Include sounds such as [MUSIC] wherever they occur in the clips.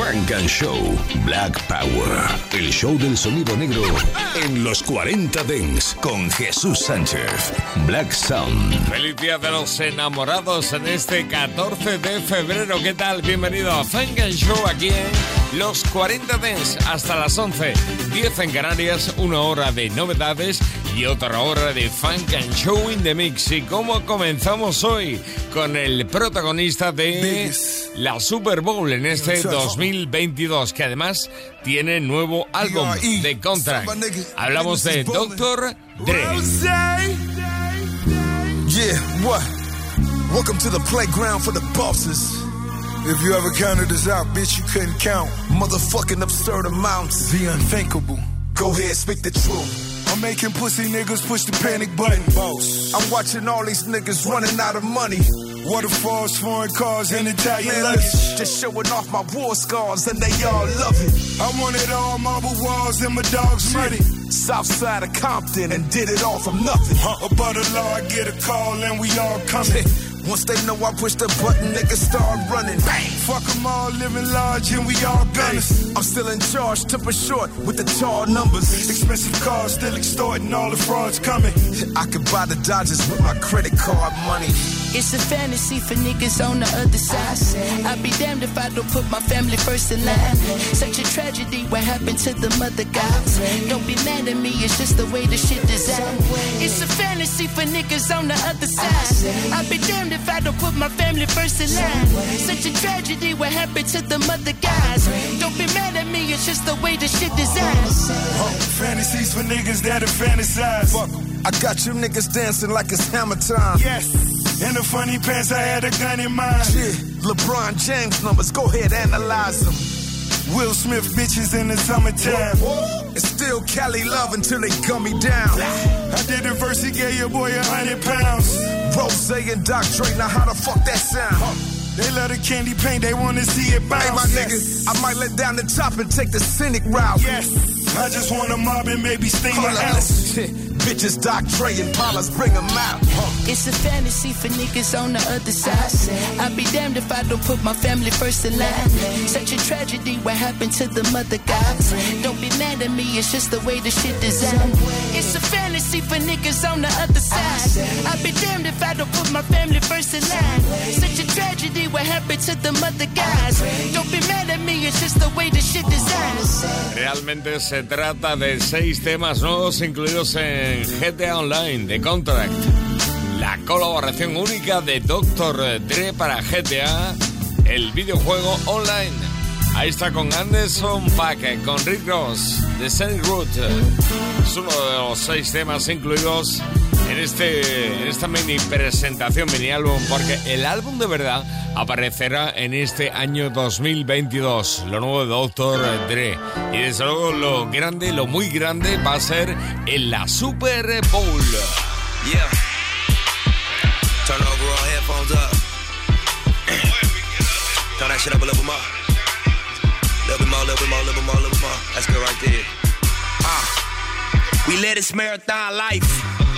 Funk and Show Black Power. El show del sonido negro en los 40 Dents con Jesús Sánchez. Black Sound. Feliz día de los enamorados en este 14 de febrero. ¿Qué tal? Bienvenido a Funk and Show aquí en los 40 Dents hasta las 11. 10 en Canarias, una hora de novedades y otra hora de Funk and Show in the Mix. ¿Y cómo comenzamos hoy? Con el protagonista de la Super Bowl en este 2022, que además tiene nuevo álbum de Contract. Hablamos de Dr. Dre. Yeah, what? Welcome to the playground for the bosses. If you ever counted this out, bitch, you couldn't count. Motherfucking absurd amounts. The unthinkable. Go ahead, speak the truth. I'm making pussy niggas push the panic button. Boss. I'm watching all these niggas running out of money. Waterfalls, foreign cars, and Italian luggage. Just showing off my war scars, and they all love it. I wanted all marble walls and my dogs muddy. South side of Compton, and did it all from nothing. Huh. About a law, I get a call, and we all coming. [LAUGHS] Once they know I push the button, niggas start running. Bang! Fuck them all, living large, and we all gunners. I'm still in charge, temper short with the tall numbers. Expensive cars, still extorting all the frauds coming. I could buy the Dodgers with my credit card money. It's a fantasy for niggas on the other side. I'd be damned if I don't put my family first in line. Such a tragedy, what happened to the mother gods? Don't be mad at me, it's just the way the shit designed. It's a fantasy for niggas on the other side. I'd be damned if I don't put my family first in line. Such a tragedy, what happened to the mother guys. Don't be mad at me, it's just the way the shit designed. Oh, fantasies for niggas that have fantasized. Fuck 'em. I got you niggas dancing like it's hammer time. Yes. In the funny pants, I had a gun in mind. Shit, LeBron James numbers, go ahead, analyze them. Will Smith bitches in the summertime. It's still Cali love until they gun me down. I did the verse, he gave your boy a hundred pounds. Rose and Doc Dre, now how the fuck that sound? Huh. They love the candy paint, they wanna see it bounce. Hey, my nigga, I might let down the top and take the scenic route. Yes, I just wanna mob and maybe steam a house. [LAUGHS] Bitches, Doc Dre and Paula's bring them out. It's a fantasy for niggas on the other side. I'd be damned if I don't put my family first in line. Such a tragedy, what happened to the mother gods? Don't be mad at me, it's just the way the shit is designed. It's a fantasy for niggas on the other side. I'd be damned if I don't put my family first in line. Such a tragedy, what happened to the mother gods? Don't be mad at me, it's just the way the shit designed. Realmente se trata de seis temas nuevos incluidos en GTA Online de Contract. La colaboración única de Dr. Dre para GTA, el videojuego online. Ahí está con Anderson Paak, con Rick Ross, de Saint Root. Es uno de los seis temas incluidos en, este, en esta mini presentación, mini álbum, porque el álbum de verdad aparecerá en este año 2022, lo nuevo de Dr. Dre. Y desde luego lo grande, lo muy grande va a ser en la Super Bowl. Yeah. Turn over all headphones up. Turn that shit up a little bit more. Little bit more, little bit more, little bit more, little bit more. That's good right there. Ah. We live this marathon life.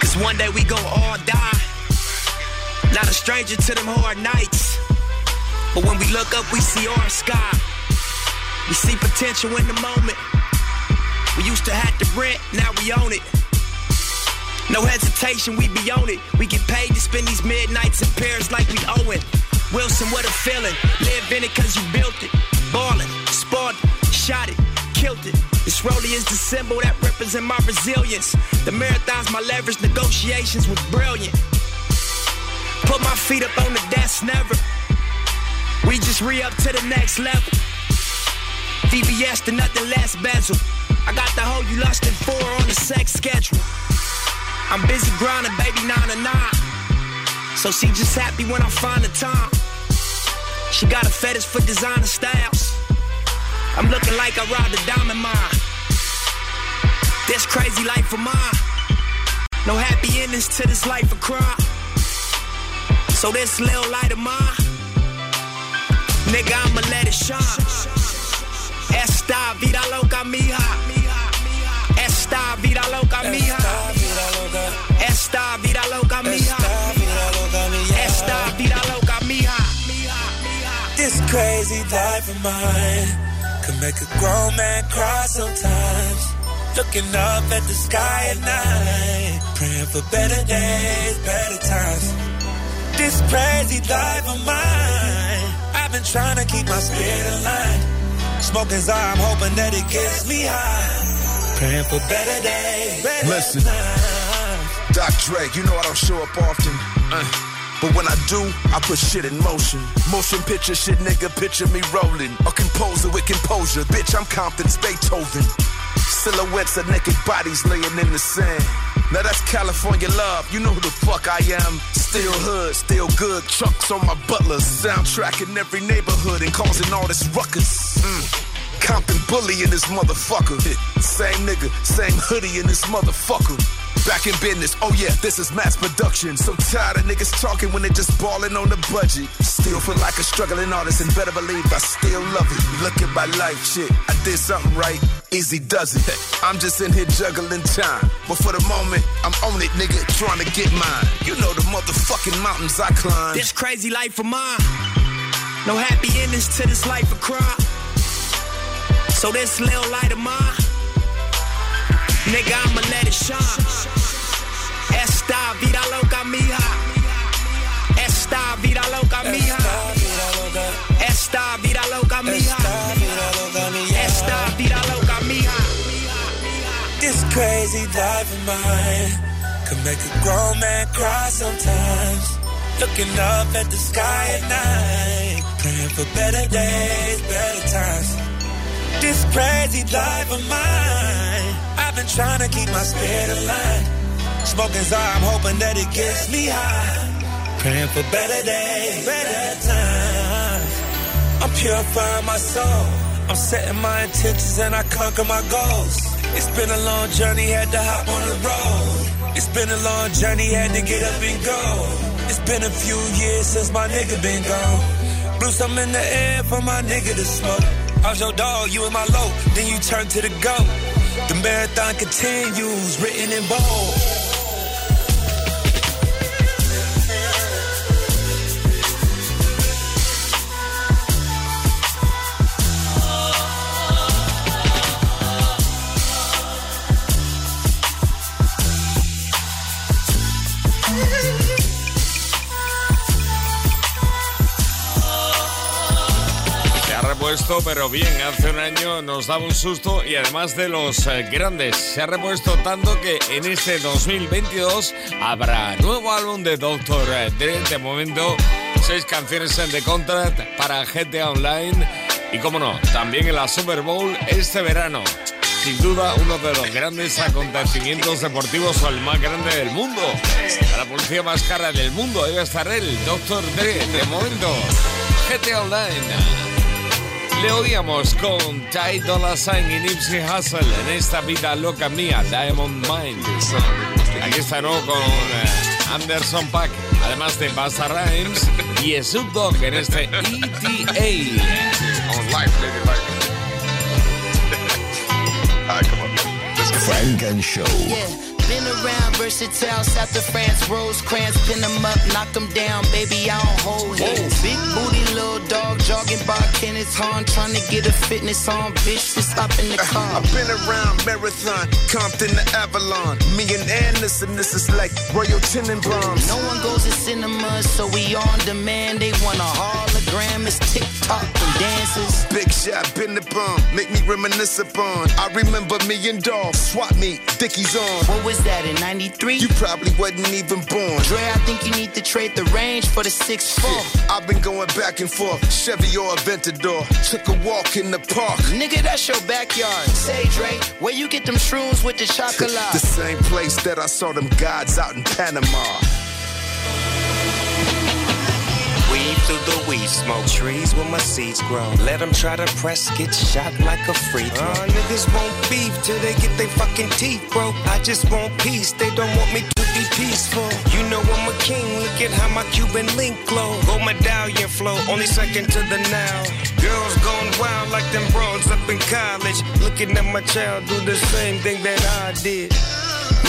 Cause one day we gon' all die. Not a stranger to them hard nights. But when we look up, we see our sky. We see potential in the moment. We used to have to rent, now we own it. No hesitation, we be on it. We get paid to spend these midnights in Paris like we owe it. Wilson, what a feeling. Live in it cause you built it. Ballin', spawned, shot it, killed it. This rollie is the symbol that represents my resilience. The marathon's my leverage, negotiations was brilliant. Put my feet up on the desk, never. We just re up to the next level. VVS to nothing less bezel. I got the hoe you lusting for on the sex schedule. I'm busy grinding, baby, nine to nine. So she just happy when I find the time. She got a fetish for designer styles. I'm looking like I robbed a diamond mine. This crazy life of mine. No happy endings to this life of crime. So this little light of mine, nigga, I'ma let it shine. Esta vida loca mija. Esta vida loca mija. Esta vida loca mija. Esta vida loca mija. This crazy life of mine can make a grown man cry sometimes. Looking up at the sky at night, praying for better days, better times. This crazy life of mine, I've been trying to keep my spirit aligned. Smoking I'm hoping that it gets me high. Praying for better days, better Listen. times. Doc Dre, you know I don't show up often. Uh, but when I do, I put shit in motion. Motion picture shit, nigga, picture me rolling. A composer with composure. Bitch, I'm Compton's Beethoven. Silhouettes of naked bodies laying in the sand. Now that's California love, you know who the fuck I am. Still hood, still good, trucks on my butlers. Soundtrack in every neighborhood and causing all this ruckus. Mm. Compton bully in this motherfucker. [LAUGHS] Same nigga, same hoodie in this motherfucker. Back in business, oh yeah, this is mass production. So tired of niggas talking when they just balling on the budget. Still feel like a struggling artist and better believe I still love it. Look at my life, shit. I did something right, easy does it. I'm just in here juggling time. But for the moment, I'm on it, nigga, trying to get mine. You know the motherfucking mountains I climb. This crazy life of mine. No happy endings to this life of crime. So this little light of mine, nigga, I'ma let it shine. Esta vida loca mija. Esta vida loca mija. Esta vida loca mija. Esta vida loca mija. This crazy life of mine can make a grown man cry sometimes. Looking up at the sky at night, praying for better days, better times. This crazy life of mine, I've been trying to keep my spirit aligned. Smoking I'm hoping that it gets me high. Praying for better days, better times. I'm purifying my soul. I'm setting my intentions and I conquer my goals. It's been a long journey, had to hop on the road. It's been a long journey, had to get up and go. It's been a few years since my nigga been gone. Blew some in the air for my nigga to smoke. I was your dog, you in my low, then you turned to the goat. The marathon continues, written in bold. Pero bien, hace un año nos daba un susto y además de los eh, grandes, se ha repuesto tanto que en este 2022 habrá nuevo álbum de Dr. Dre. De momento, seis canciones en The Contract para GTA Online y, como no, también en la Super Bowl este verano. Sin duda, uno de los grandes acontecimientos deportivos o el más grande del mundo. La policía más cara del mundo debe estar él, Dr. Dre. De momento, GTA Online. Le oíamos con Ty Dolla Sign y Nipsey Hussle en esta vida loca mía, Diamond Mind. Aquí está ¿no? con eh, Anderson Pack, además de Basta Rhymes y Snoop Dogg en este ETA. On life, baby, life. All right, come on. Let's get Frank and Show. Yeah, been around versatile, south of France, Rosecrans, pin them up, knock them down, baby, I don't hold hands. Big booty, little dog, jogging by Kenneth Hahn, trying to get a fitness on, bitch, just stop in the uh-huh. car. I've been around Marathon, Compton to Avalon. Me and Anderson, this is like Royal Tenenbaums. No one goes to cinema, so we on demand. They want a hologram, it's TikTok and dances. Big shot, been the bomb, make me reminisce upon. I remember me and Dog, swap meet, Dickies on. What was that in 93? You probably wasn't even born. Dre, I think you need to trade the range for the 6'4. I've been going back and forth, Chevy or Aventador. Took a walk in the park. Nigga, that's your backyard. Say, Dre, where you get them shrooms with the chocolate? The same place that I saw them gods out in Panama. Through the weed smoke. Trees where my seeds grow. Let them try to press, get shot like a free throw. Uh, niggas won't beef till they get their fucking teeth broke. I just want peace, they don't want me to be peaceful. You know I'm a king, look at how my Cuban link glow. Gold medallion flow, only second to the now. Girls gone wild like them bros up in college. Looking at my child do the same thing that I did.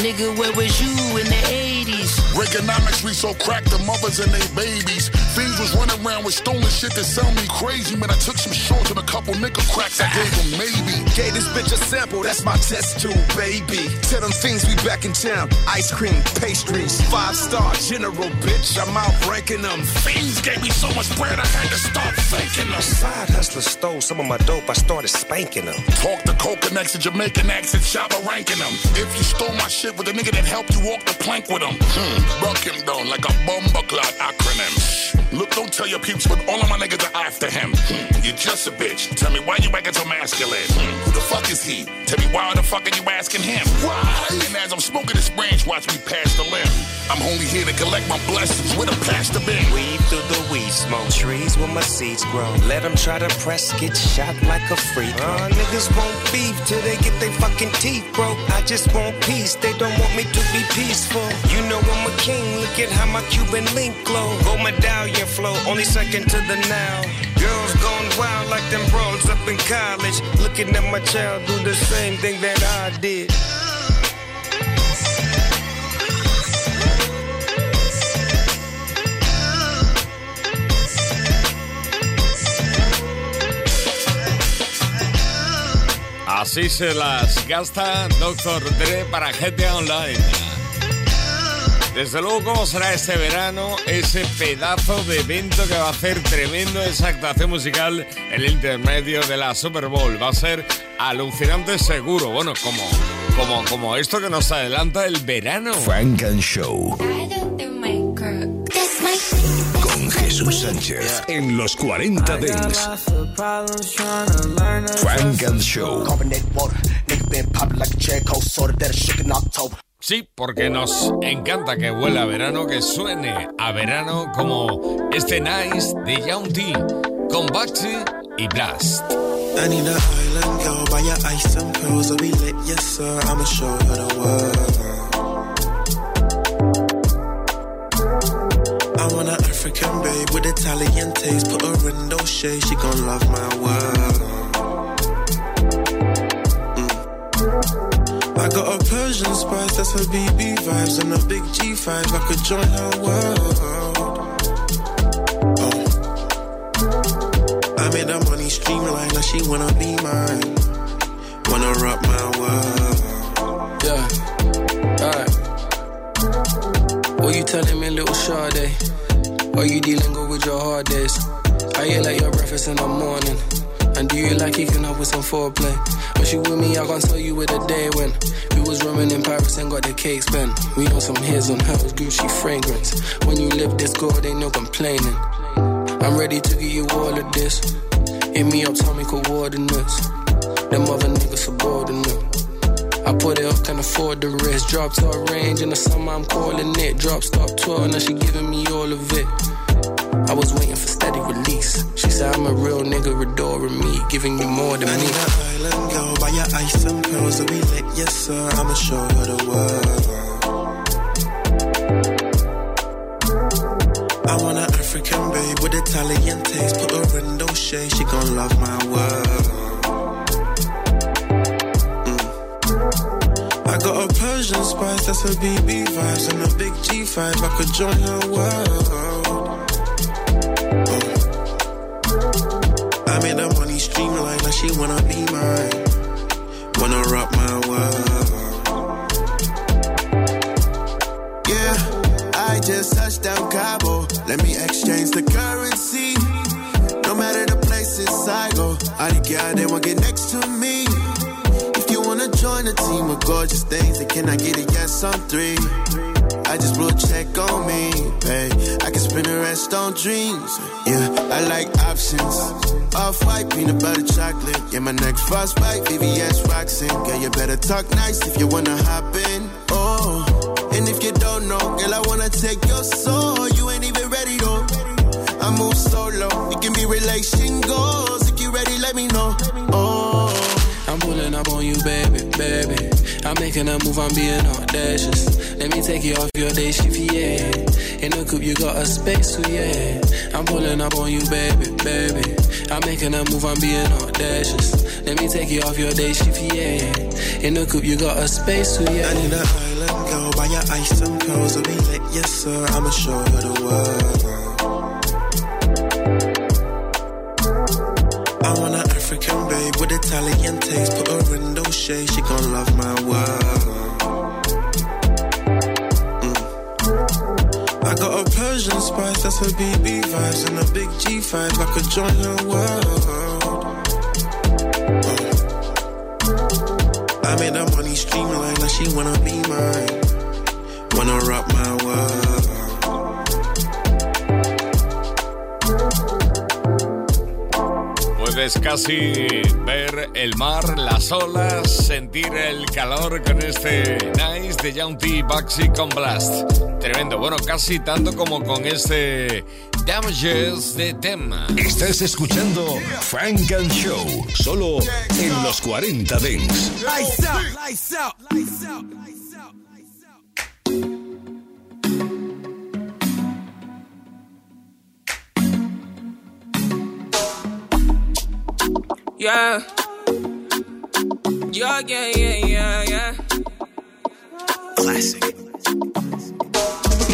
Nigga, where was you in the 80s? Reaganomics, we so cracked the mothers and they babies. Fiends was running around with stolen shit that sell me crazy. Man, I took some shorts and a couple nickel cracks. I gave them maybe. Gave this bitch a sample, that's my test tube, baby. Tell them things we back in town. Ice cream, pastries, five star general, bitch. I'm out ranking them. Fiends gave me so much bread, I had to start faking them. Side hustler stole some of my dope, I started spanking them. Talk to coconuts and Jamaican accents, Shabba ranking them. If you stole my shit with a nigga that helped you walk the plank with him, hmm, rock him down like a bomber clot acronym. Look, don't tell your peeps, but all of my niggas are after him. Hmm, you're just a bitch. Tell me why you acting so masculine. Hmm, who the fuck is he? Tell me why the fuck are you asking him? Why? And as I'm smoking this branch, watch me pass the limb. I'm only here to collect my blessings with a pastor bin. Weed through the weed smoke. Trees where my seeds grow. Let them try to press, get shot like a freak. Uh, niggas won't beef till they get their fucking teeth broke. I just want peace, they don't want me to be peaceful. You know I'm a king, look at how my Cuban link glow. Gold medallion flow, only second to the now. Girls gone wild like them bros up in college. Looking at my child do the same thing that I did. Así se las gasta Dr. Dre para GTA Online. Desde luego, ¿cómo será este verano? Ese pedazo de evento que va a hacer tremendo esa actuación musical en el intermedio de la Super Bowl. Va a ser alucinante seguro. Bueno, como, como, como esto que nos adelanta el verano. Frank and Show. Jesús Sánchez en los 40 Dents. Frank and Show. Sí, porque nos encanta que huela a verano, que suene a verano como este Nice de Young T con Baxi y Blast. I need an island girl, buy your ice and pearls, I'll be lit, yes sir, I'ma show her the world. I want an African babe with Italian taste, put her in those shades, she gon' love my world. Mm. I got a Persian spice, that's her BB vibes, and a big G5, I could join her world. Oh. I made her money streamline, now she wanna be mine. Wanna rock my world. Yeah, alright. What you telling me, little Sade? Are you dealing good with your hard days? I hear like your breakfast in the morning. And do you like kicking up with some foreplay? When she with me, I can't tell you where the day went. We was roaming in Paris and got the cake spent. We on some hairs on hers, Gucci fragrance. When you live this good, ain't no complaining. I'm ready to give you all of this. Hit me up, me coordinates. Them other niggas subordinate. I put it up, can afford the rest. Drop to a range in the summer, I'm calling it. Drop stop 12, now she giving me all of it. I was waiting for steady release. She said I'm a real nigga, adoring me, giving you more than me. island girl, buy your ice and pearls, I'll be lit, yes sir, I'ma show her the world. I want an African babe with Italian taste, put her in those shades, she gon' love my world. Got a Persian spice, that's her BB vibes, and a big G5, I could join her world. Oh. I made her money streamline, now she wanna be mine. Wanna rock my world. Yeah, I just touched down Cabo. Let me exchange the currency. No matter the places I go, all the girl they want get next to me. Join a team of gorgeous things, And can I get a yes on three? I just blew a check on me, babe. I can spend the rest on dreams. Yeah, I like options. Off white, peanut butter chocolate. Yeah, my next frostbite, VVS Roxin. Girl, you better talk nice if you wanna hop in. Oh, and if you don't know, girl, I wanna take your soul. You ain't even ready though. I'm move solo. It can be relation goals. If you ready, let me know. Oh. Pulling up on you, baby, baby. I'm making a move, I'm being audacious. Let me take you off your day shift, yeah. In the coupe, you got a space, so yeah. I'm pulling up on you, baby, baby. I'm making a move, I'm being audacious. Let me take you off your day shift, yeah. In the coupe, you got a space, so yeah. I need an island girl, buy your ice and pearls, so be lit, yes sir. I'ma show her the world. I want an African babe with Italian taste. Put her in those shades, she gon' love my world. Mm. I got a Persian spice, that's her BB vibes, and a big G5. I could join her world. Uh. I made her money streamline, now she wanna be mine. Wanna rock my world. Puedes casi ver el mar, las olas, sentir el calor con este Nice de Young T Baxi con Blast. Tremendo, bueno, casi tanto como con este Damages de tema. Estás escuchando Frank and Show, solo en los 40 Dents. Lights out, lights out, lights out. Yeah. Yeah, yeah, yeah, yeah, yeah. Classic.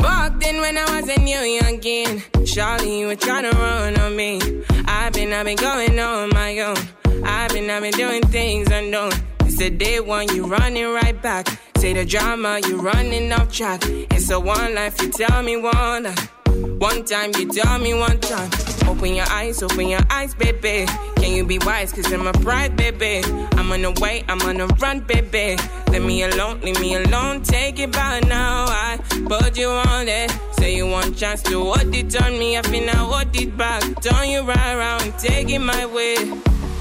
Back then when I was a new youngin', Charlie, you were trying to run on me. I've been, I've been going on my own. I've been, I've been doing things unknown. It's the day one, you running right back. Say the drama, you running off track. It's a one life, you tell me one life. One time, you tell me one time. Open your eyes, open your eyes, baby. Can you be wise? Cause I'm a pride, baby. I'm on the way, I'm on the run, baby. Leave me alone, leave me alone. Take it by now. I put you on it. Say you want chance to hold it on me. I feel I hold it back. Turn you right around, take it my way.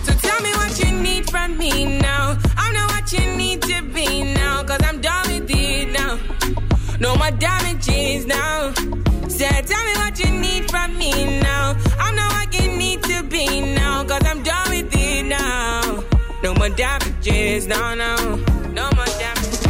So tell me what you need from me now. I know what you need to be now. Cause I'm done with it now. No more damages now. Said, tell me what you need from me now. I know what you need to be now. Cause No more damages, no, no. No more damages.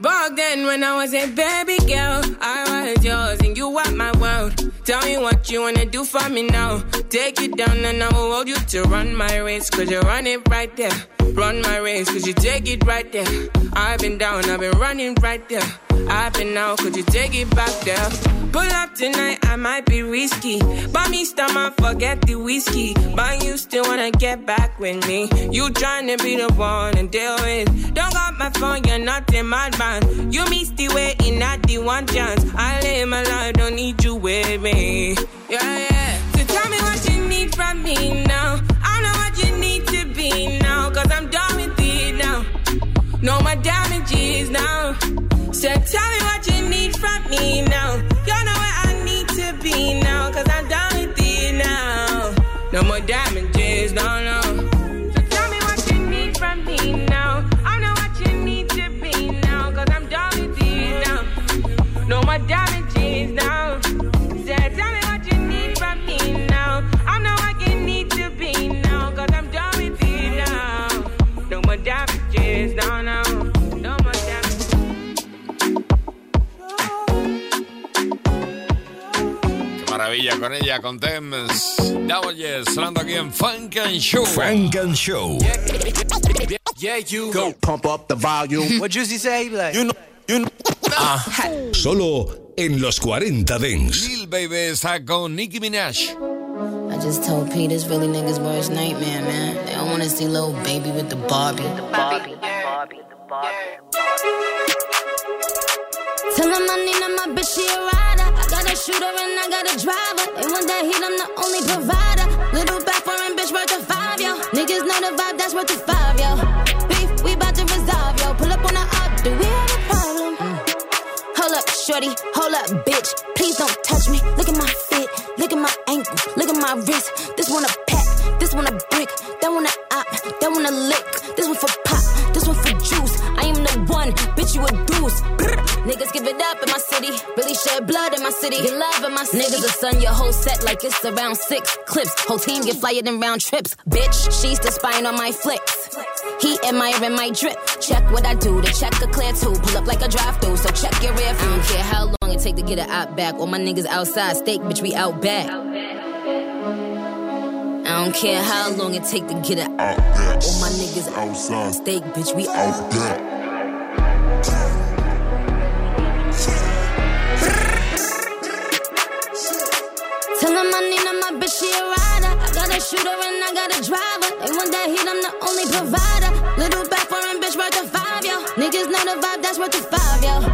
Back then when I was a baby girl, I was yours and you were my world. Tell me what you wanna do for me now. Take it down and I will hold you to run my race. Cause you run it right there. Run my race cause you take it right there. I've been down, I've been running right there. I've been out, could you take it back there? Pull up tonight, I might be risky. Buy me stomach, forget the whiskey. But you still wanna get back with me. You tryna be the one and deal with. Don't got my phone, you're not in my band. You missed the waiting at the one chance. I live my life, don't need you with me. So tell me what you need from me now. I know what you need to be now. Cause I'm done with it now. Damages now. So tell me what you need from me now. Maravilla con ella, con Thames. Damages, sonando aquí en Funk and Show. Frank and Show. Yeah, you go pump up the volume. what Juicy say? Like, you know, you know. Solo en los 40 Dents. Lil Baby está con Nicki Minaj. I just told Pete it's really niggas' worst nightmare, man. They don't wanna see little baby with the Barbie. The Barbie. Tell him I need him, my bitch, she a rider. Got a shooter and I got a driver. They want that heat, I'm the only provider. Little back foreign bitch worth a five, yo. Niggas know the vibe, that's worth a five, yo. Beef, we bout to resolve, yo. Pull up on the up, do we have a problem? Hold up, shorty, hold up, bitch. Please don't touch me. Look at my fit, look at my ankle, look at my wrist. This one a pack, this one a brick, that one a op, that one a lick. This one for pop, this one for juice. I am the one, bitch, you a deuce. Niggas give it up in my city. Really shed blood in my city. Get love in my city. Niggas will sun your whole set like it's around six clips. Whole team get flyer than round trips. Bitch, she's the spine on my flicks. He admiring my drip. Check what I do. The check a clear too. Pull up like a drive through. So check your rear view. I don't care how long it take to get it out back. All my niggas outside. Steak, bitch, we out back. I don't care how long it take to get it out. back. All my niggas outside. Steak, bitch, we out back. Bitch, she a rider. I got a shooter and I got a driver. They want that heat, I'm the only provider. Little back foreign bitch worth a five, yo. Niggas know the vibe, that's worth a five, yo.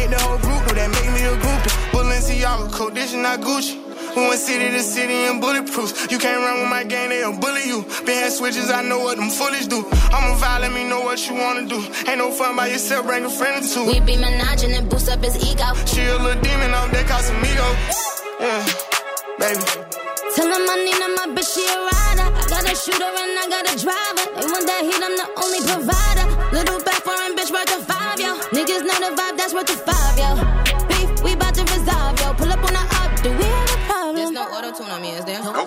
hit the whole group, no, that make me a groupie. Balenciaga coat, this is not Gucci. We went city to city in bulletproofs. You can't run with my gang, they'll bully you. Been had switches, I know what them foolish do. I'm a vibe, let me know what you wanna do. Ain't no fun by yourself, bring a friend or two. We be menaging and boost up his ego. She a little demon off that Casamigo. Yeah, baby. Tell him I need him, my bitch, she a rider. I got a shooter and I got a driver. They want that heat, I'm the only provider. Little back foreign bitch worth a five, yo. Niggas know the vibe, that's worth a five,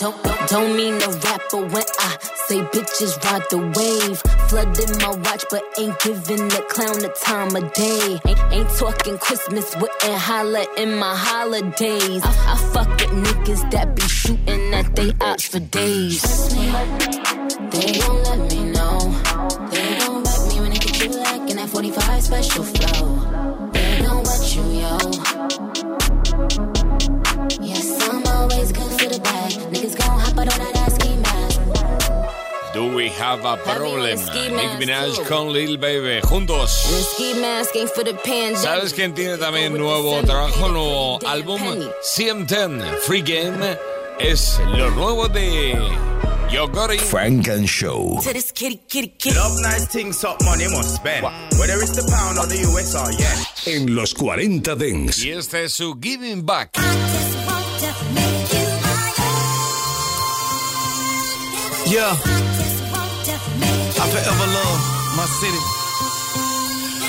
Don't, don't, don't, don't mean no rapper when I say bitches ride the wave. Flooding my watch, but ain't giving the clown the time of day. Ain't, ain't talking Christmas, wouldn't holla in my holidays. I, I fuck with niggas that be shooting at they ops for days. They gon' let me know. They don't rap me when they get you like in that 45 special Do we have a problem? Nick Minaj con Lil Baby juntos. ¿Sabes quién tiene también nuevo trabajo, nuevo álbum? CM10 Free Game es lo nuevo de Yo Gotti. Frank and Show. To this kitty, kitty, kitty. Love nice things, up money must spend. Whether it's the pound or the US or yen. En los 40 Dents. Y este es su Giving Back. Yeah. Forever love my city.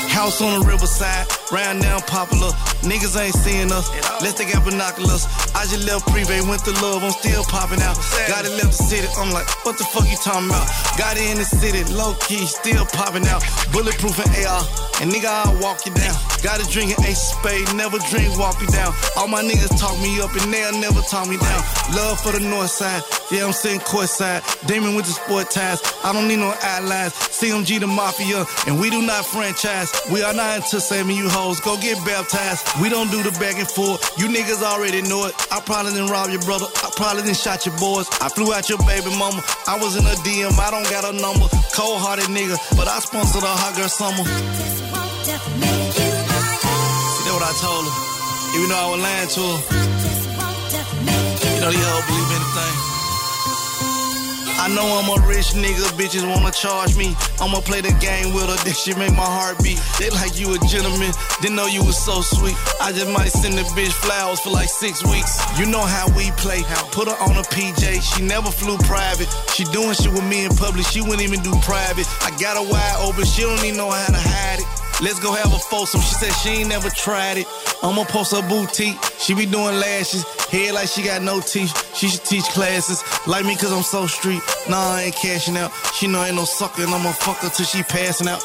House on the riverside, round down popular. Niggas ain't seeing us, let's take out binoculars. I just left Privé, went to love, I'm still popping out. Got it left the city, I'm like, what the fuck you talking about? Got it in the city, low key, still popping out. Bulletproof and AR, and nigga, I'll walk you down. Got a drink and ace spade, never drink, walk you down. All my niggas talk me up and they'll never talk me down. Love for the north side, yeah, I'm sitting courtside. Damon with the sport ties, I don't need no allies. CMG the mafia, and we do not franchise. We are not into saving you hoes, go get baptized. We don't do the back and forth, you niggas already know it. I probably didn't rob your brother, I probably didn't shot your boys. I flew out your baby mama, I was in a DM, I don't got a number. Cold hearted nigga, but I sponsored a hot girl summer. See that what I told her, even though I was lying to her. You know, these hoes believe anything. I know I'm a rich nigga, bitches wanna charge me. I'ma play the game with her, this shit make my heart beat. They like you a gentleman, didn't know you was so sweet. I just might send the bitch flowers for like six weeks. You know how we play, how put her on a PJ, she never flew private. She doing shit with me in public, she wouldn't even do private. I got her wide open, she don't even know how to hide it. Let's go have a foursome. She said she ain't never tried it. I'ma post her boutique. She be doing lashes. Head like she got no teeth. She should teach classes. Like me cause I'm so street. Nah, I ain't cashing out. She know I ain't no sucker and I'ma fuck her till she passing out.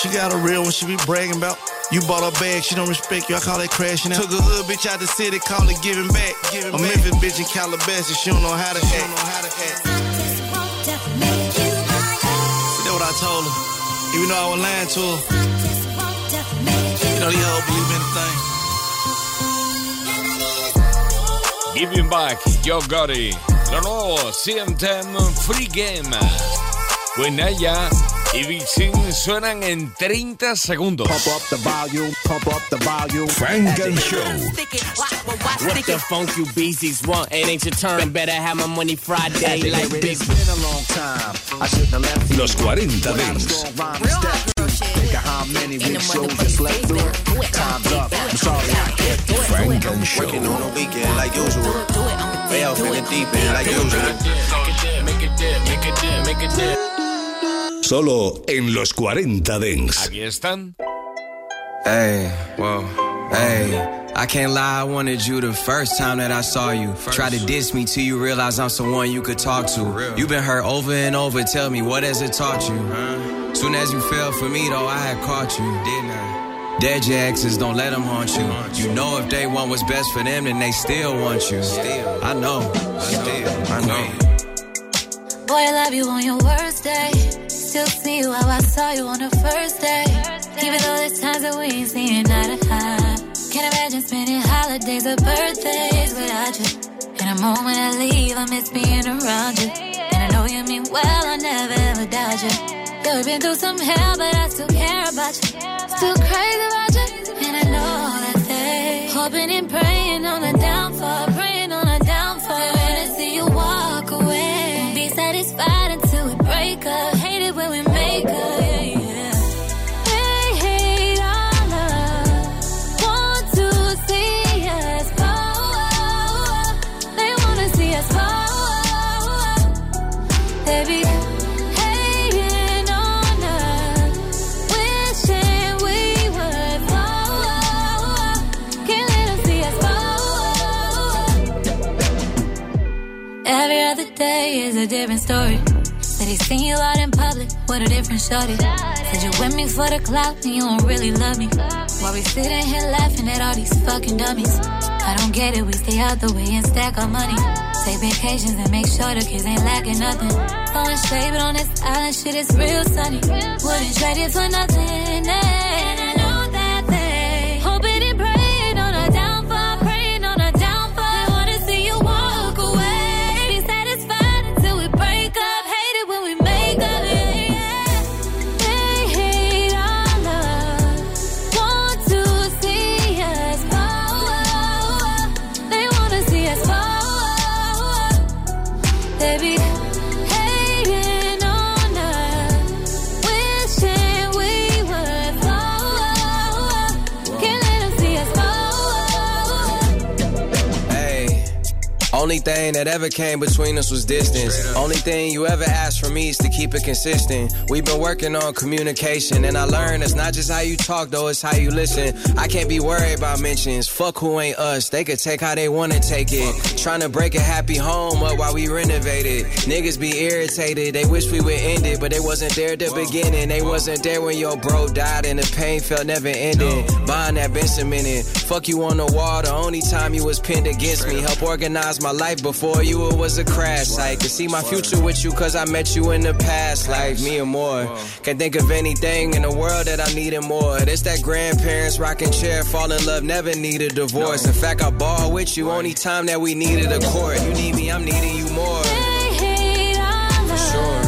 She got a real one she be bragging about. You bought her bag, she don't respect you. I call that crashing out. Took a hood bitch out the city, call it giving back. Giving a Memphis bitch in Calabasas, she don't know how to act. She don't know how to act. See, that what I told her. Even though I was lying to her. Believe anything. Giving Back, Yo Gotti. Lo nuevo, CM10 Free Game. Buenaya y Vixen suenan en 30 segundos. Pump up the volume, pump up the volume. Frank and Show. What the funk you beasties want? It ain't your turn. Better have my money Friday like big. It's been a long time. I shouldn't have left you. Los 40 Dents. How many big shows you slept through. Time's up. I'm sorry I kept you. Frank and Show. Working on the weekend like usual. Way off in the deep end like usual. Make it dip, make it dip, make it dip. Solo en los 40 Dents. Aquí están. Hey, well, hey. I can't lie, I wanted you the first time that I saw you. Try to diss me till you realize I'm someone you could talk to. You've been hurt over and over, tell me, what has it taught you? Soon as you fell for me, though, I had caught you, didn't I? Dead your exes, don't let them haunt you. You know if they want what's best for them, then they still want you. Still, I know, still, I know. Boy, I love you on your worst day. Still see you how I saw you on the first day. Even though there's times that we ain't seeing eye to eye. Can't imagine spending holidays or birthdays without you. And the moment I leave, I miss being around you. And I know you mean well, I never ever doubt you. Though we've been through some hell, but I still care about you. Still crazy about you. And I know that they hoping and praying shorty. Said you with me for the clout and you don't really love me. While we sitting here laughing at all these fucking dummies. I don't get it, we stay out the way and stack our money. Take vacations and make sure the kids ain't lacking nothing. Throwing shade, but on this island shit is real sunny. Wouldn't trade it for nothing. eh. Only thing that ever came between us was distance. Only thing you ever asked from me is to keep it consistent. We've been working on communication, and I learned it's not just how you talk, though, it's how you listen. I can't be worried about mentions. Fuck who ain't us. They could take how they wanna take it. Trying to break a happy home up while we renovated. Niggas be irritated. They wish we would end it, but they wasn't there at the beginning. They wasn't there when your bro died, and the pain felt never ending. Buying that been cemented. Fuck you on the wall. The only time you was pinned against me. Help organize my life before you. It was a crash I Could see my future with you, cause I met you in the past Like Me and more. Can't think of anything in the world that I needed more. It's that grandparents rocking chair, fall in love, never need a divorce. In fact, I ball with you only time that we needed a court. You need me, I'm needing you more. They hate our love. Sure.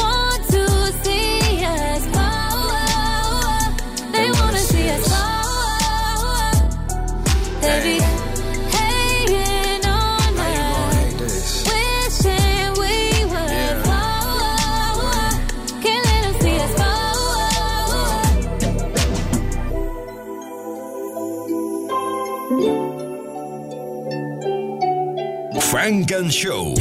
Want to see us. They wanna see us. They Frank and Show.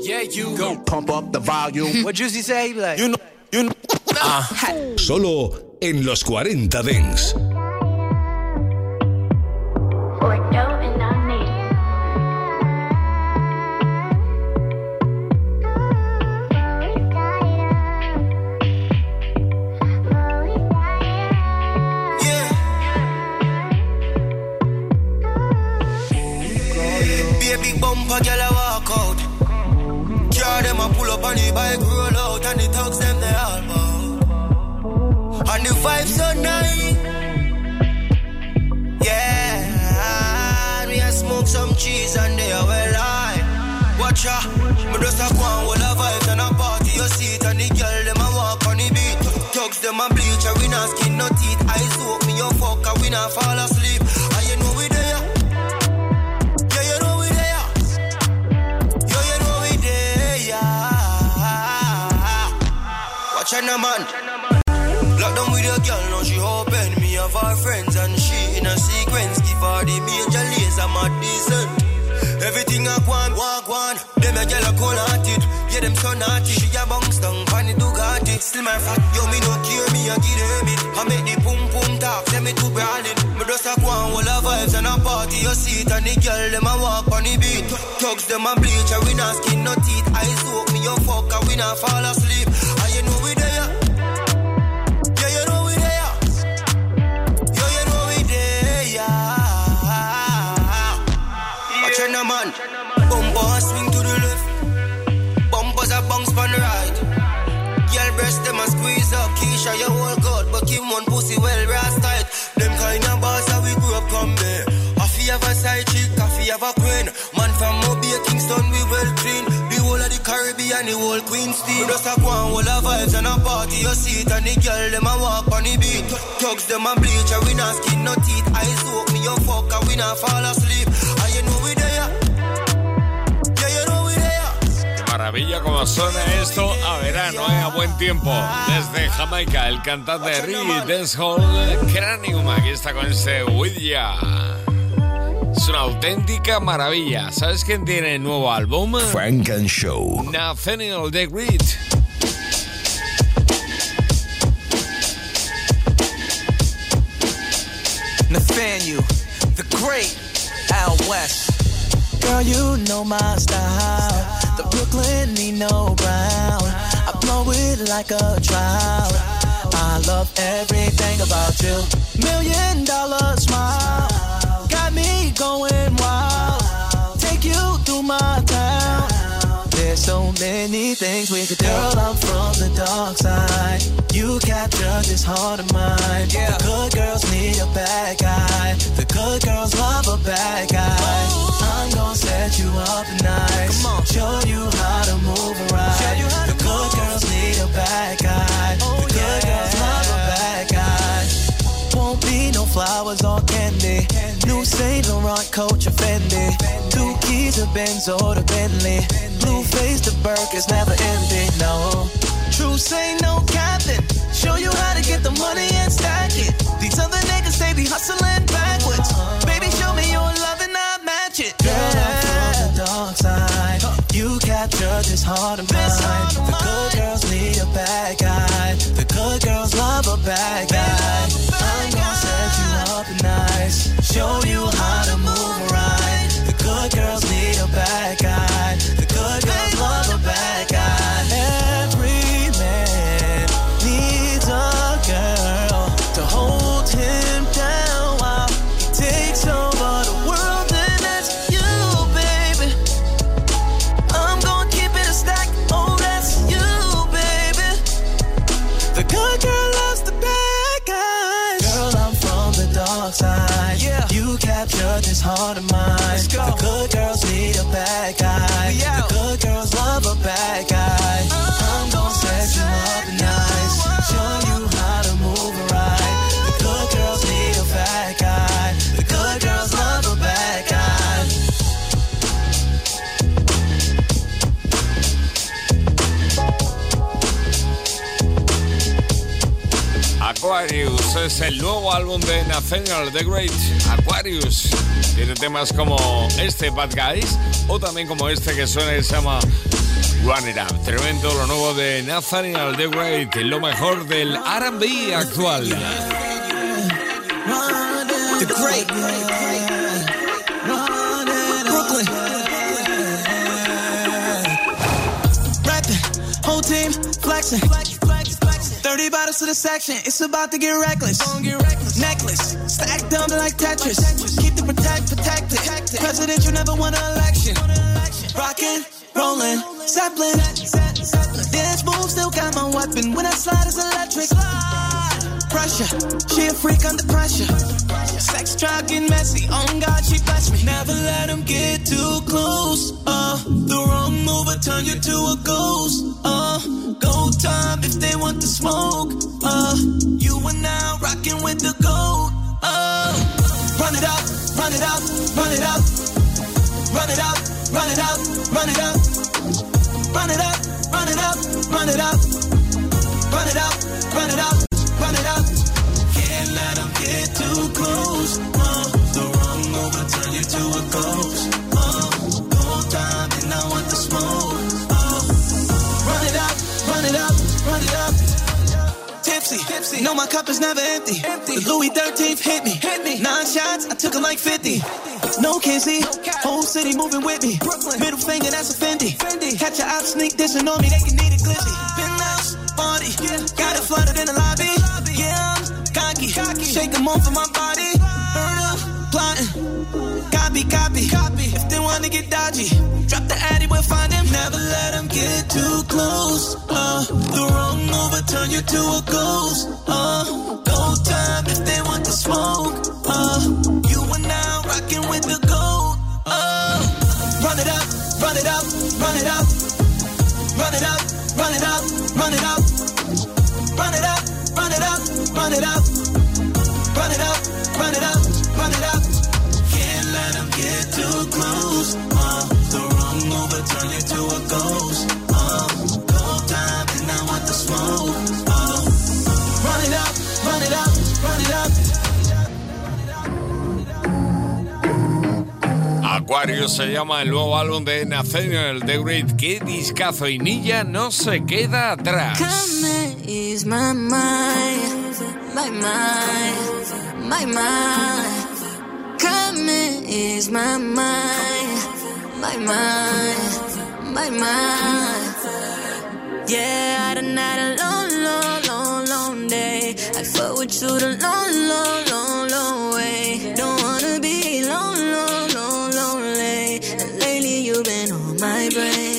Yeah, you go. Pump up the volume. [LAUGHS] What Juicy say? Like, You know, you know. Solo en los 40 Dents. And the bike roll out and the thugs them they all bow. And the five so nice. Yeah, and we a smoke some cheese and they are well high. Watch out, me just a one with a vibes and a party. You see it and the girl them a walk on the beat. Talks them a bleach and we not skin no teeth. Eyes open, me a fuck and we not fall asleep. Man. Lock down with your girl, now she open. Me have her friends, and she in a sequence. Give her the major laser, my decent. Everything I want, walk one. Them a girl a cold hearted. Yeah, them so naughty. She a bounce down, funny Ducati. Still my fat, yo, me no care, me a give them it. I make the pum pum talk, send me to brawling. Me just a on, all the vibes and a party. You see it, and the girl, them a walk on the beat. Thugs, them a bleach, and we not skin no teeth. Eyes open, me your fuck, and we not fall asleep. Caribbean, the whole Queen's team. We just a go on, all the vibes and a party. You see it and the girl, them a walk on the beat. Thugs, them a bleach, and we not skin no teeth. Eyes open, me your fuck, and we not fall asleep. And you know we there. Yeah, you know we there. Qué maravilla como suena esto a verano, ¿eh? a buen tiempo. Desde Jamaica, el cantante de reggae dancehall Cranium, aquí está con este With Ya. Es una auténtica maravilla. ¿Sabes quién tiene nuevo álbum? Frank and Show. Nathaniel the Great. Nathaniel, the great Al West. Girl, you know my style. The Brooklyn Nino Brown. I blow it like a drought. I love everything about you. Million dollar smile. Me going wild. Take you through my town. There's so many things we could do. Girl, I'm from the dark side. You capture this heart of mine. The good girls need a bad guy. The good girls love a bad guy. I'm gonna set you up nice. Show you how to move around. The good girls need a bad guy. Saint Laurent coach or Fendi. Two keys to Benz or the Bentley. Blue face the Burke is never ending. No. True say no captain. Show you how to get the money and stack it. These other niggas they be hustling backwards. Baby, show me your love and I match it. Girl, I'm from the dark side. You capture this heart of mine. The good girls need a bad guy. The good girls love a bad guy. Aquarius es el nuevo álbum de Nathaniel the Great. Aquarius tiene temas como este Bad Guys o también como este que suena y se llama Run It Up. Tremendo lo nuevo de Nathaniel the Great, lo mejor del RB actual. The great. Brooklyn. Rapping, whole team flexing. 30 bottles to the section, it's about to get reckless. Necklace, stacked up like Tetris. Keep the protect protected. you never won an election. Rockin', rollin', Zeppelin. Dance move, still got my weapon. When I slide, it's electric pressure. She a freak under pressure. Sex, drug, and messy. Oh On God, she bless me. Never let him get too close. Uh, the wrong move will turn you to a ghost. Uh, go time if they want the smoke. Uh, you are now rocking with the gold. Uh, run it up, run it up, run it up. Run it up, run it up, run it up. Run it up, run it up, run it up. Run it up, run it up. Tipsy, tipsy. No, my cup is never empty. empty. The Louis 13th hit me. hit me. Nine shots, I took it like 50. No kissy, whole city moving with me. Brooklyn. Middle finger, that's a Fendi. Fendi. Catch your op sneak dissing on me, they can need it glizzy. Been nice, party, got it flooded in the lobby. Yeah, I'm cocky, shake them off of my body. Burn up, plotting, copy, copy, copy. If they wanna get dodgy, drop the addy, we'll find them. Turn you to a ghost. Uh, Se llama el nuevo álbum de Nathaniel The Great. Qué discazo y Nilla no se queda atrás. Yeah, I had a long, long, long, long day. I fought with the long, long, long.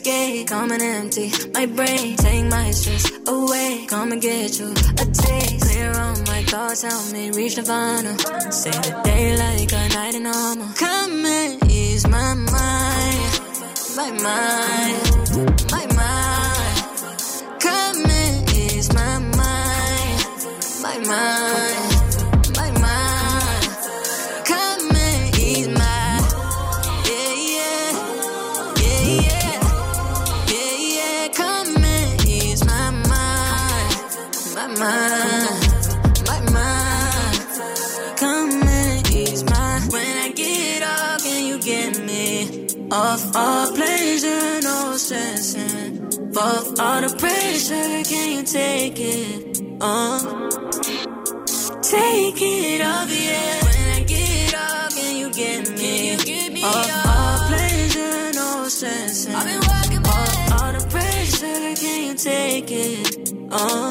escape, come and empty my brain, take my stress away, come and get you a taste. Clear all my thoughts, help me reach nirvana. Say the day like a night in armor. Come and ease my mind, my mind, my mind. Come and ease my mind, my mind, Off all the pressure, can you take it? Uh, take it off, yeah. When I get up, can you get me off all pleasure, no stressing? I've been working off all the pressure, can you take it? Uh,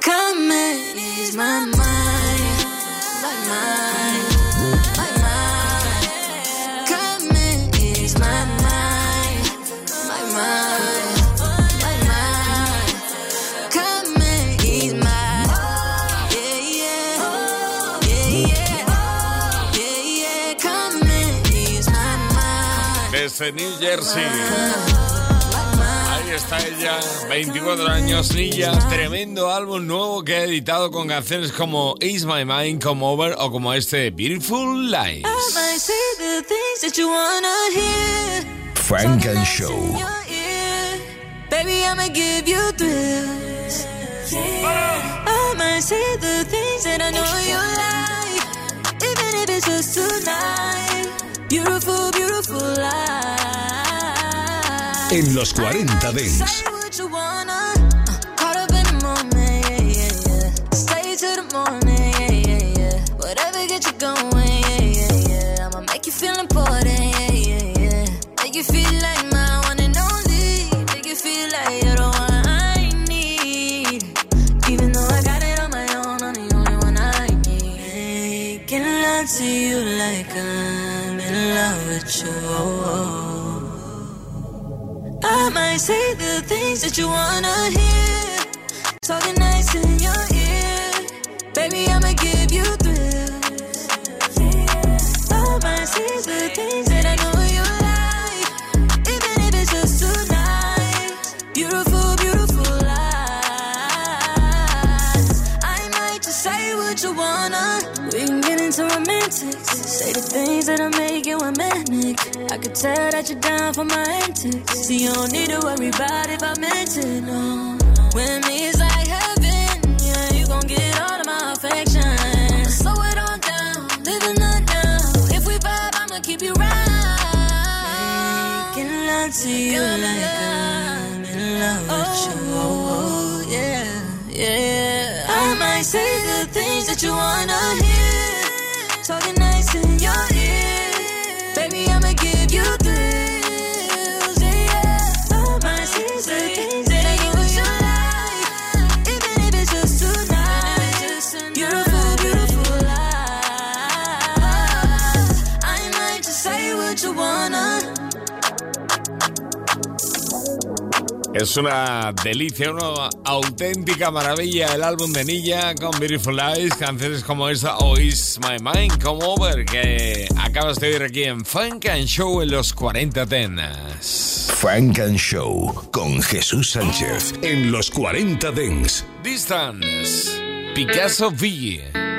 come and ease my mind, Desde New Jersey. Ahí está ella, 24 años, Nilla. Tremendo álbum nuevo que ha editado con canciones como Is My Mind, Come Over o como este Beautiful Lies. I might say the things that you wanna hear. Frank and Show. Baby, I'ma give you thrills. I might say the things that I know you like, even if it's just tonight. Beautiful En los 40 Dents. Say the things that you wanna hear, talking nice in your ear. Baby, I'ma give you thrills. I might say the things that I know you like, even if it's just tonight. Beautiful, beautiful lies. I might just say what you wanna. We can get into romantics. Say the things make you a manic. Could tell that you're down for my antics. See, you don't need to worry about if I meant it, no. With me, it's like heaven. Yeah, you gon' get all of my affection. Slow it on down, live the night now. If we vibe, I'ma keep you right. Making love to you like I'm in love with oh, you. Oh, yeah, yeah. I might say the things that you wanna hear. Es una delicia, una auténtica maravilla el álbum de Nilla con Beautiful Lies, canciones como esta o Is My Mind Come Over que acabas de oír aquí en Funk and Show en los 40 Tenas. Funk and Show con Jesús Sánchez en los 40 Dents. Distance, Picasso V.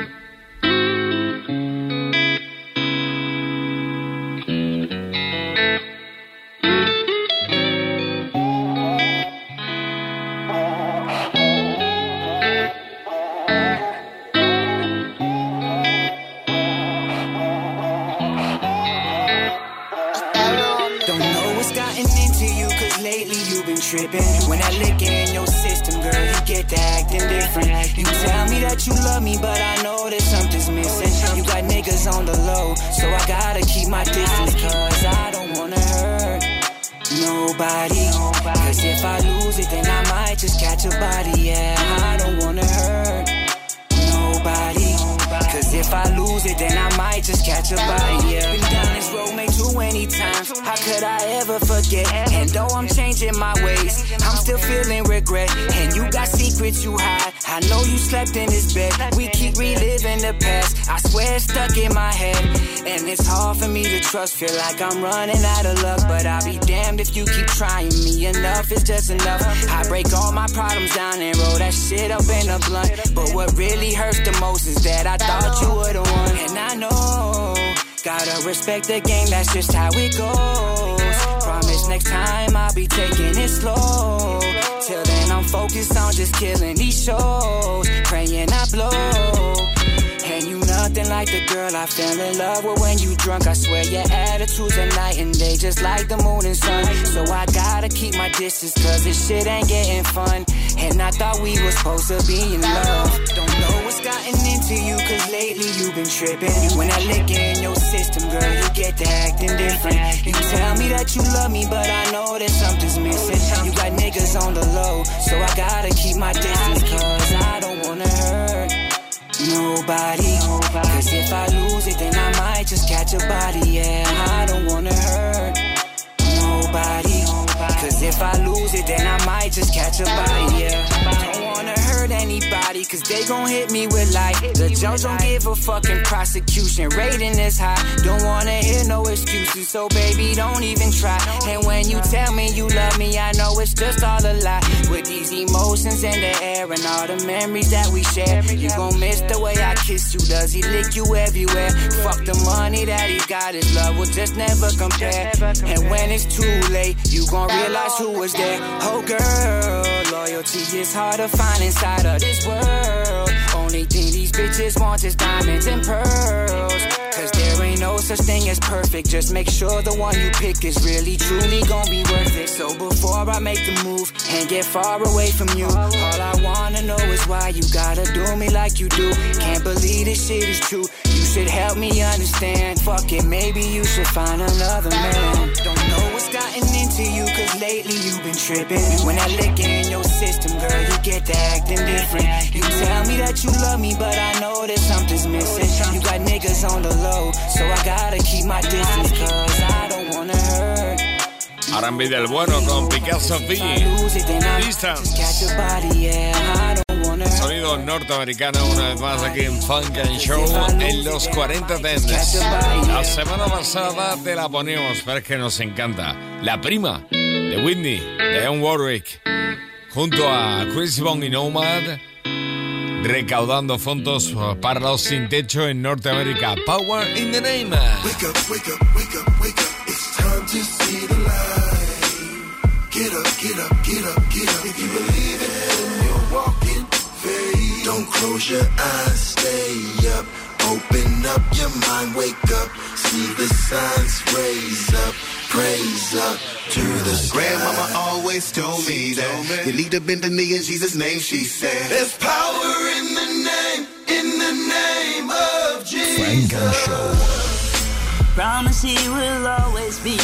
catch a body, yeah. Been down this road made too many times. How could I ever forget? And though I'm changing my ways, I'm still feeling regret. And you got secrets you hide. I know you slept in this bed. We keep reliving the past. I swear it's stuck in my head. And it's hard for me to trust. Feel like I'm running out of luck. But I'll be damned if you keep trying me. Enough is just enough. I break all my problems down and roll that shit up in a blunt. But what really hurts the most is that I thought you would've won. And I know. Gotta respect the game, that's just how it goes. Promise next time I'll be taking it slow. Till then I'm focused on just killing these shows. Praying I blow. Nothing like the girl I fell in love with when you drunk. I swear your attitude's a night and day, just like the moon and sun. So I gotta keep my distance, cause this shit ain't getting fun. And I thought we were supposed to be in love. Don't know what's gotten into you, cause lately you've been tripping. When I lick in your system, girl, you get to acting different. You tell me that you love me, but I know that something's missing. You got niggas on the low, so I gotta keep my distance, cause I don't wanna hurt nobody. Cause if I lose it, then I might just catch a body. Yeah, I don't wanna hurt nobody. Cause if I lose it, then I might just catch a body. Yeah, I don't wanna hurt anybody, cause they gon' hit me with like the judge don't give a fucking prosecution. Rating is high, don't wanna hear no excuses. So baby, don't even try. And when you tell me you love me, I know it's just all a lie. With these emotions in the air and all the memories that we share, you gon' miss the way I kiss you. Does he lick you everywhere? Fuck the money that he got, his love will just never compare. And when it's too late, you gon' realize who was there. Oh girl, loyalty is hard to find inside of this world. Only thing these bitches want is diamonds and pearls. Cause there ain't no such thing as perfect. Just make sure the one you pick is really, truly gonna be worth it. So before I make the move and get far away from you, all I wanna know is why you gotta do me like you do. Can't believe this shit is true. You should help me understand. Fuck it, maybe you should find another man. Don't know gotten into you, cause lately you've been tripping. When I lick in your system, girl, you get to acting different. You tell me that you love me, but I know that something's missing. You got niggas on the low, so I gotta keep my distance, cause I don't wanna hurt. R&B del bueno con Picasso B. Distance. Sonido norteamericano una vez más aquí en Funk and Show en los 40 Dents. La semana pasada te la poníamos, pero que nos encanta. La prima de Whitney, de Anne Warwick, junto a Chris Bond y Nomad, recaudando fondos para los sin techo en Norteamérica. Power in the name. Wake up, wake up, wake up. It's time to see the light. Get up, get up, get up, get up. If you believe Don't close your eyes, stay up. Open up your mind, wake up. See the signs, raise up, praise up to the sky. Grandmama always told me that you need to bend the knee in Jesus' name, she said. There's power in the name, in the name of Jesus. Funk and Show. Promise he will always be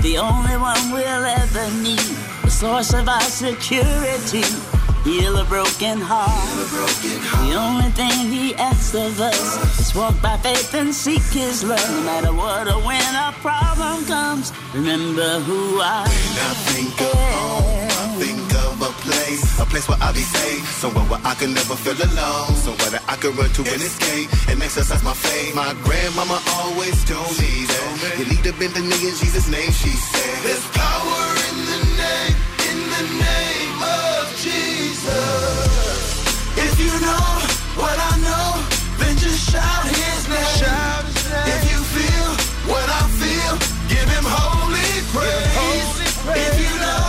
the only one we'll ever need. The source of our security. Heal a broken heart. The only thing he asks of us is walk by faith and seek his love. No matter what or when a problem comes, remember who I am. When I think of home, I think of a place, a place where I'll be safe, somewhere where I can never feel alone, somewhere that I can run to and escape and exercise my faith. My grandmama always told me that you need to bend the knee in Jesus' name, she said. There's power in the name, in the name Jesus. If you know what I know, then just shout his name. shout If you feel what I feel, give him holy praise. If you know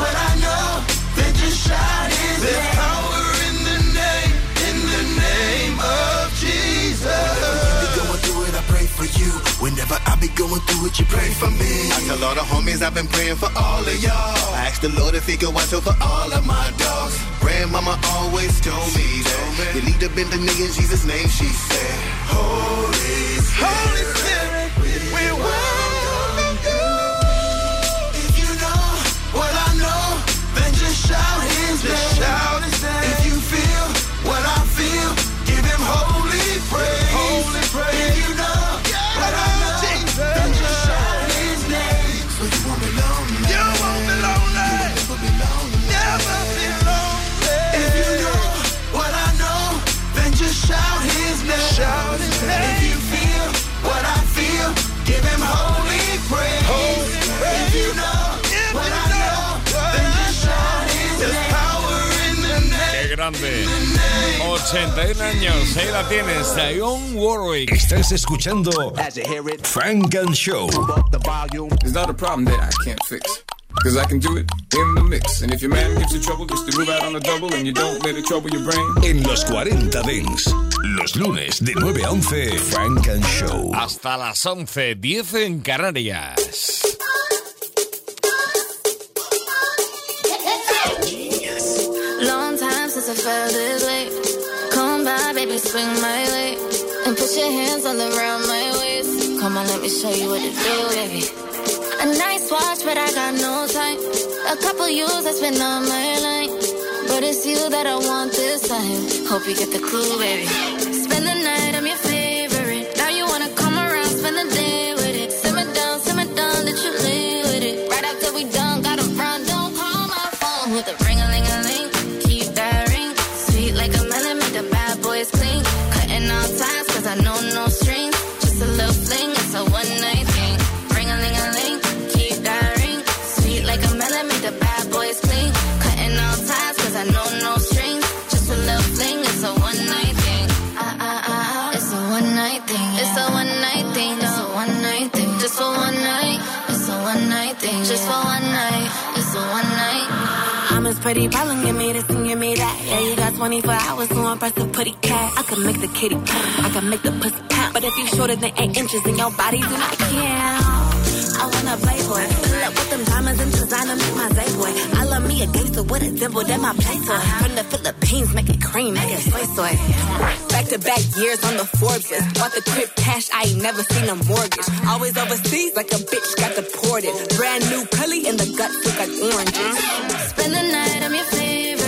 what I know, then just shout his There's name. power in the name, in the name of Jesus. Whenever you be going through it, I pray for you. Whenever I be going through it, you pray for me. I tell all the homies I've been praying for all of y'all. I ask the Lord if he could watch over all of my dogs. Grandmama always told me that. You need to bend the knee in Jesus' name, she said. Holy Spirit, Holy Spirit, 81 años, ahí la tienes, Dionne Warwick. Estás escuchando Frank and Show. It's not a problem that I can't fix. Cause I can do it in the mix. And if your man gives you trouble, just to move out on a double and you don't let it trouble your brain. En los 40 Dents. Los lunes de 9 a 11, Frank and Show. Hasta las 11, 10 en Canarias. Long swing my way. And put your hands all around my waist. Come on, let me show you what to do, baby. A nice watch, but I got no time. A couple years that's been on my line. But it's you that I want this time. Hope you get the clue, baby. Pretty problem, give me this and give me that. Yeah, you got 24 hours to impress the pretty cat. I can make the kitty purr, I can make the pussy count. But if you shorter than eight inches, then your body do not count. I wanna playboy, fill up with them diamonds and designer, make my day boy. Me a gangster with a dimple, that my playboy. From the Philippines, make it cream, make it soy soy. Back to back years on the Forbes list. Bought the crib cash, I ain't never seen a mortgage. Always overseas, like a bitch got deported. Brand new Cully in the gut, look like oranges. Spend the night, I'm your favorite.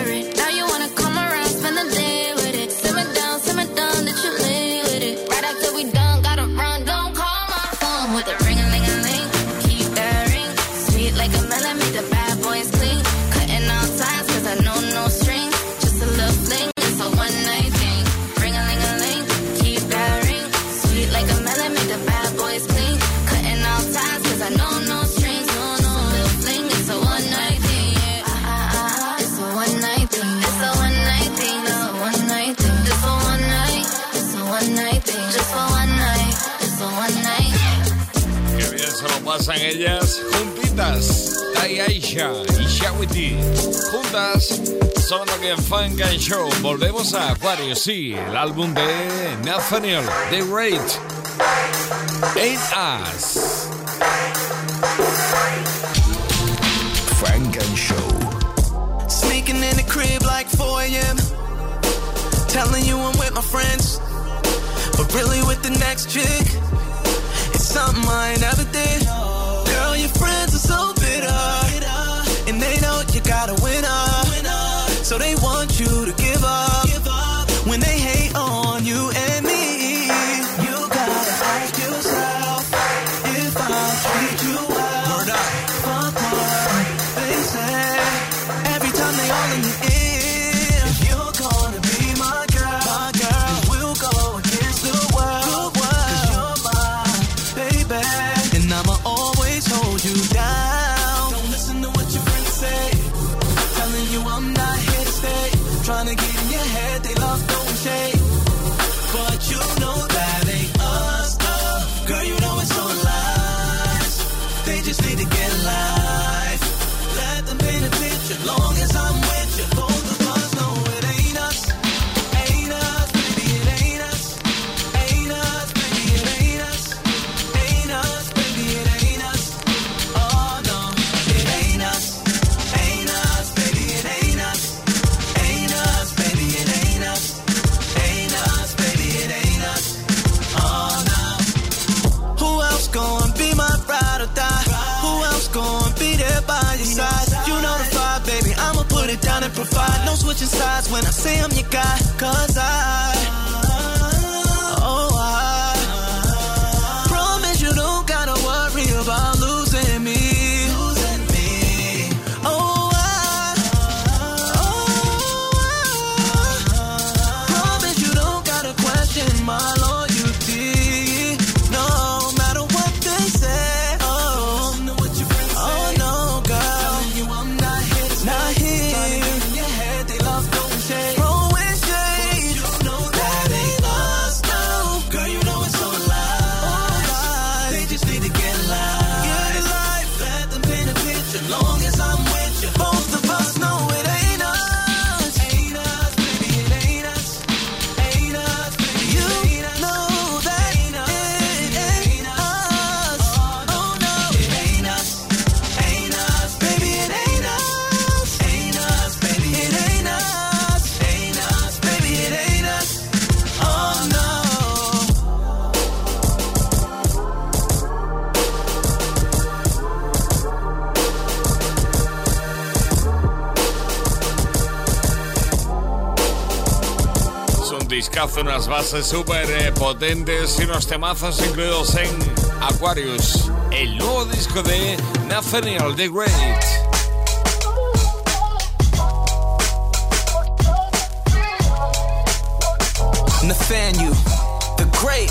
Están ellas juntitas. Tai Aisha y Saweetie. Juntas, sonando aquí en Funk and Show. Volvemos a Aquarius, sí, el álbum de Nathaniel, The Great. Ain't Us. Funk and Show. Sneaking in the crib like 4 a.m. Telling you I'm with my friends. But really with the next chick. It's something I ain't ever did. Unas bases súper potentes y unos temazos incluidos en Aquarius, el nuevo disco de Nathaniel the Great. Nathaniel, the great.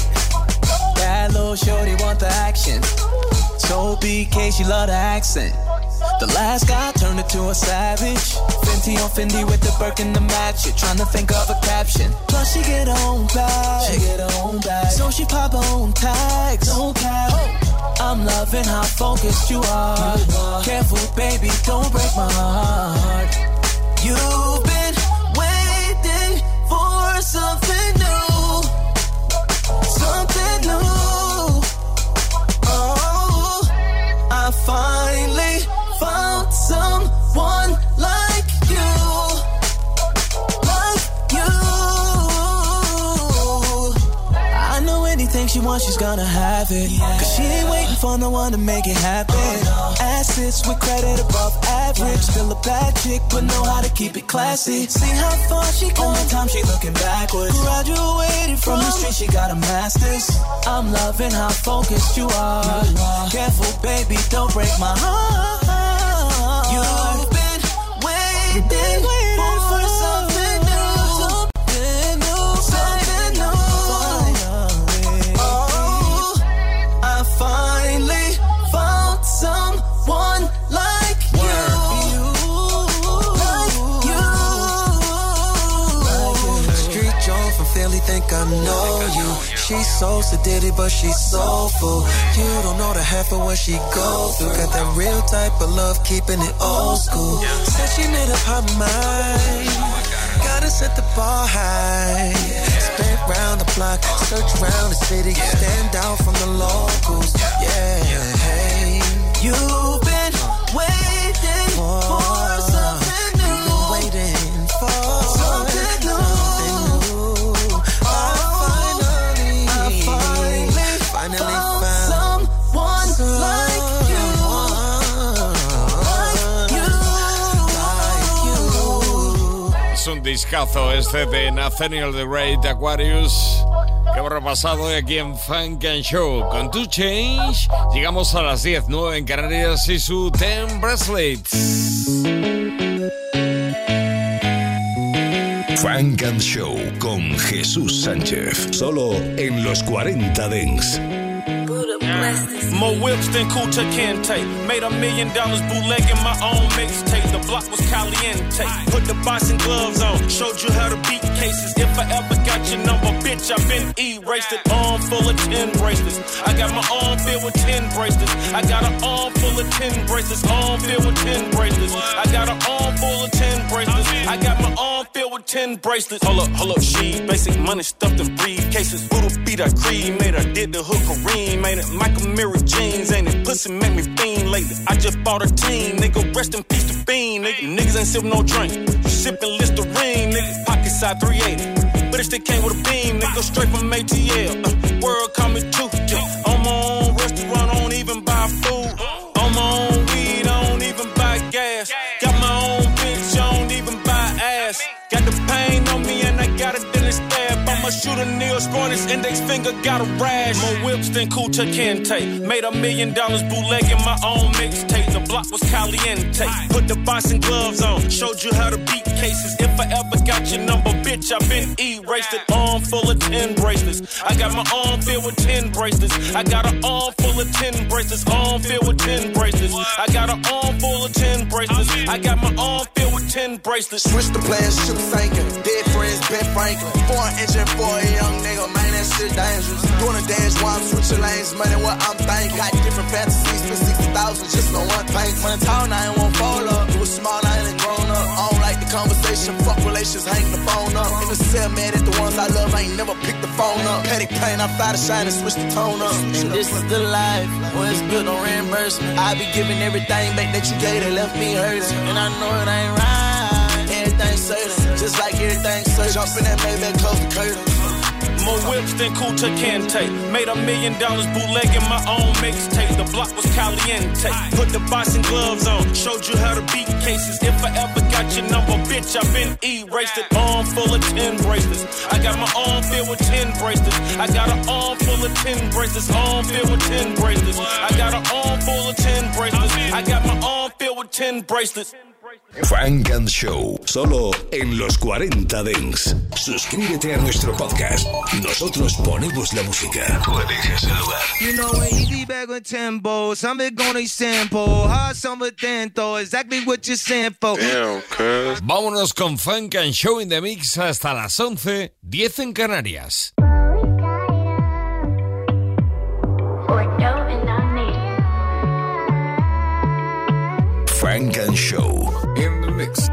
That little shorty want the action. So BK, she love the accent. The last guy turned into a savage. Fenty on Fendi with the Birkin to match it. Trying to think of a caption. Plus she get own bag. She get own bag. So she pop on tags. No cap. I'm loving how focused you are. Careful, baby, don't break my heart. You've been waiting for something new. Something new. Oh, I finally she wants, she's gonna have it. Cause she ain't waiting for no one to make it happen. Assets with credit above average. Still a bad chick, but know how to keep it classy. See how far she come. Only time she looking backwards. Graduated from the street, she got a master's. I'm loving how focused you are. Careful, baby, don't break my heart. You've been waiting think I know you. She's so sedated, but she's soulful. You don't know the half of what she goes through. Got that real type of love, keeping it old school. Said she made up her mind. Gotta set the bar high. Spin round the block, search around the city, stand out from the locals. Yeah, hey, you've been waiting for discazo este de Nathaniel the Great Aquarius que hemos repasado aquí en Funk and Show. Con tu change llegamos a las 10, 9 en Canarias y su 10 bracelets. Funk and Show con Jesús Sánchez. Solo en los 40 Dents. More whips than Kunta Kinte. Made a million dollars bootlegging my own mixtape. The block was caliente. Put the boxing gloves on. Showed you how to beat cases. If I ever got your number, bitch, I've been erased it. Arm full of 10 bracelets. I got my arm filled with 10 bracelets. I got an arm full of 10 bracelets. Arm filled with 10 bracelets. I got an arm full of 10 bracelets. I got my arm filled with 10 bracelets. Hold up, hold up, she basic money stuffed in briefcases. Voodoo beat I cream, made her did the hook a Kareem, made it Michael Mirror jeans, ain't it? Pussy make me fiend lately. I just bought a team, nigga. Rest in peace to Bean, nigga. Niggas ain't sippin' no drink, You sipping Listerine, nigga. Pocket side 380, but it still came with a beam, nigga. Straight from ATL. Uh, world call me shoot a Neil Spornis index finger, got a rash. More whips than Kunta Kinte. Made a million dollars bootlegging my own mixtape. The block was caliente. Put the boxing gloves on. Showed you how to beat cases. If I ever got your number, bitch, I've been erased it. Arm full of 10 bracelets. I got my arm filled with 10 bracelets. I got an arm full of 10 bracelets. Arm filled with 10 bracelets. I got an arm full of 10 bracelets. I got my arm filled 10 bracelets. Switch the plans, shoot sinking. Dead friends, Ben Franklin. Four engine for a young nigga, man, that shit dangerous. Doing a dance while I'm switching lanes, money what I'm thinking. Got different fantasies, spend 60,000 just on one thing. When it's tall, I ain't won't fall up. It was small, I ain't grown up. Conversation, fuck relations, hang the phone up. In the cell, man, at the ones I love, I ain't never picked the phone up. Petty pain, I fly to shine and switch the tone up. And this is the life where it's built on reimbursement. I be giving everything back that you gave that left me hurting. And I know it ain't right. Everything certain, just like everything certain. Jump in that Maybach, close the curtain. More whips than Kunta Kinte. Made a million dollars bootlegging my own mixtape. The block was caliente. Put the boxing gloves on. Showed you how to beat cases. If I ever got your number, bitch, I've been erased it. Arm full of 10 bracelets. I got my arm filled with 10 bracelets. I got an arm full of 10 bracelets. Arm filled with 10 bracelets. I got an arm full of 10 bracelets. I got my arm filled with 10 bracelets. Funk and Show, solo en los 40 Dents. Suscríbete a nuestro podcast. Nosotros ponemos la música. Tú eliges el lugar. You know, easy back with tempo. Something gonna sample. Hard summer dento. Exactly what you're saying for. Vámonos con Funk and Show in the Mix hasta las 11, 10 en Canarias. Funk and Show. In the mix.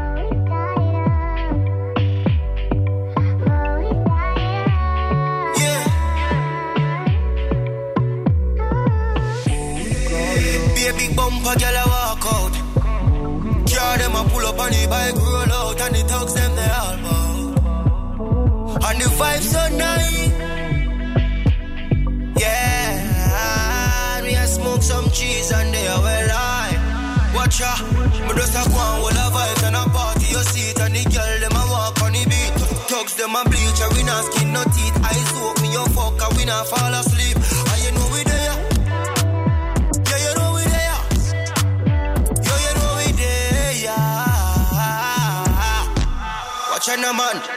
Be a big bumper, girl, I walk out. Car them a pull up on the bike, roll out, and the thugs them they all bout. And the vibes so nice. Yeah, me a smoke some cheese and they are well high. Watch ya, me just a go on with a vibe and a party your seat and the girl them a walk on the beat. Thugs them a bleach, and we not skin no teeth. Eyes open, me your fuck, and we not fall asleep. And you know we there. Yeah, you know we there. Yo, you know we there. Watch out, man.